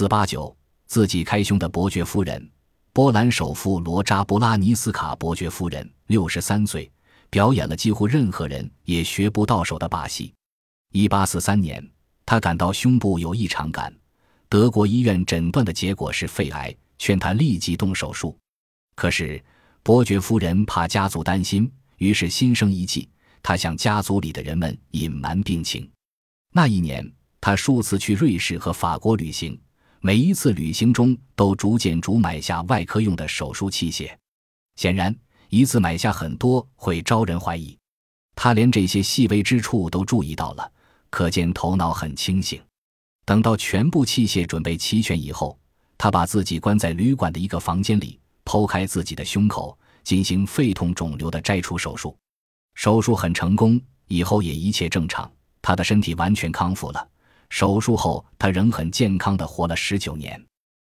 四八九，自己开胸的伯爵夫人，波兰首富罗扎布拉尼斯卡伯爵夫人，六十三岁，表演了几乎任何人也学不到手的把戏。一八四三年，他感到胸部有异常感，德国医院诊断的结果是肺癌，劝他立即动手术。可是伯爵夫人怕家族担心，于是心生一计，她向家族里的人们隐瞒病情。那一年，他数次去瑞士和法国旅行，每一次旅行中都逐渐逐买下外科用的手术器械。显然，一次买下很多会招人怀疑。他连这些细微之处都注意到了。可见头脑很清醒。等到全部器械准备齐全以后，他把自己关在旅馆的一个房间里，剖开自己的胸口，进行肺痛肿瘤的摘除手术。手术很成功，以后也一切正常，他的身体完全康复了。手术后，他仍很健康的活了十九年。